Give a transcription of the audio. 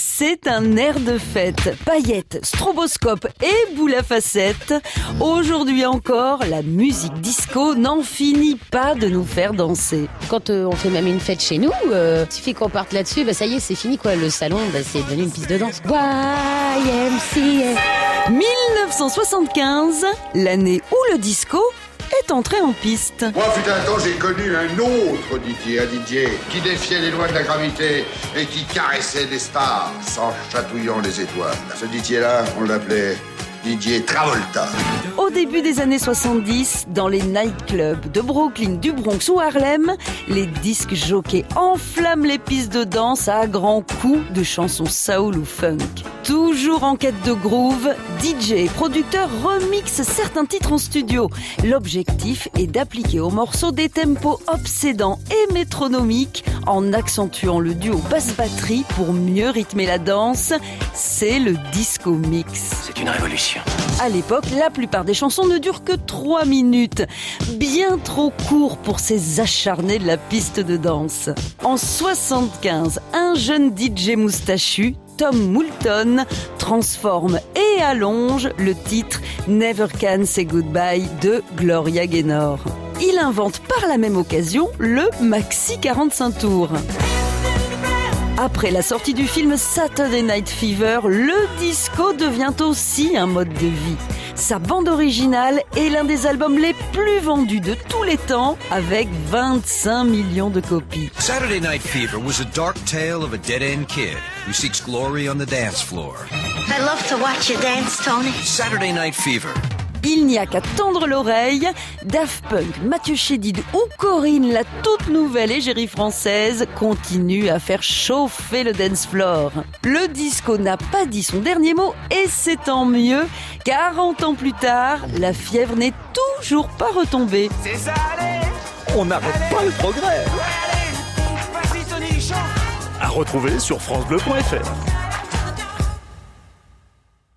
C'est un air de fête. Paillettes, stroboscope et boule à facettes. Aujourd'hui encore, la musique disco n'en finit pas de nous faire danser. Quand euh, on fait même une fête chez nous, euh, il suffit qu'on parte là-dessus, bah ça y est, c'est fini quoi. Le salon, bah, c'est devenu une piste de danse. YMCA. 1975, l'année où le disco est entré en piste. Moi, fut un temps, j'ai connu un autre Didier, un Didier qui défiait les lois de la gravité et qui caressait des stars sans chatouillant les étoiles. Ce Didier-là, on l'appelait Didier Travolta. Au début des années 70, dans les nightclubs de Brooklyn, du Bronx ou Harlem, les disques jockeys enflamment les pistes de danse à grands coups de chansons soul ou funk. Toujours en quête de groove, DJ et producteurs remixent certains titres en studio. L'objectif est d'appliquer aux morceaux des tempos obsédants et métronomiques en accentuant le duo basse-batterie pour mieux rythmer la danse. C'est le disco mix. C'est une révolution. À l'époque, la plupart des chansons ne durent que 3 minutes. Bien trop court pour ces acharnés de la piste de danse. En 75, un jeune DJ moustachu Tom Moulton transforme et allonge le titre Never Can Say Goodbye de Gloria Gaynor. Il invente par la même occasion le Maxi 45 tours. Après la sortie du film Saturday Night Fever, le disco devient aussi un mode de vie. Sa bande originale est l'un des albums les plus vendus de tous les temps, avec 25 millions de copies. Saturday Night Fever was a dark tale of a dead-end kid who seeks glory on the dance floor. I love to watch you dance, Tony. Saturday Night Fever. Il n'y a qu'à tendre l'oreille. Daft Punk, Mathieu Chédid ou Corinne, la toute nouvelle égérie française, continue à faire chauffer le dance floor. Le disco n'a pas dit son dernier mot et c'est tant mieux. 40 ans plus tard, la fièvre n'est toujours pas retombée. On n'arrête pas le progrès. À retrouver sur francebleu.fr.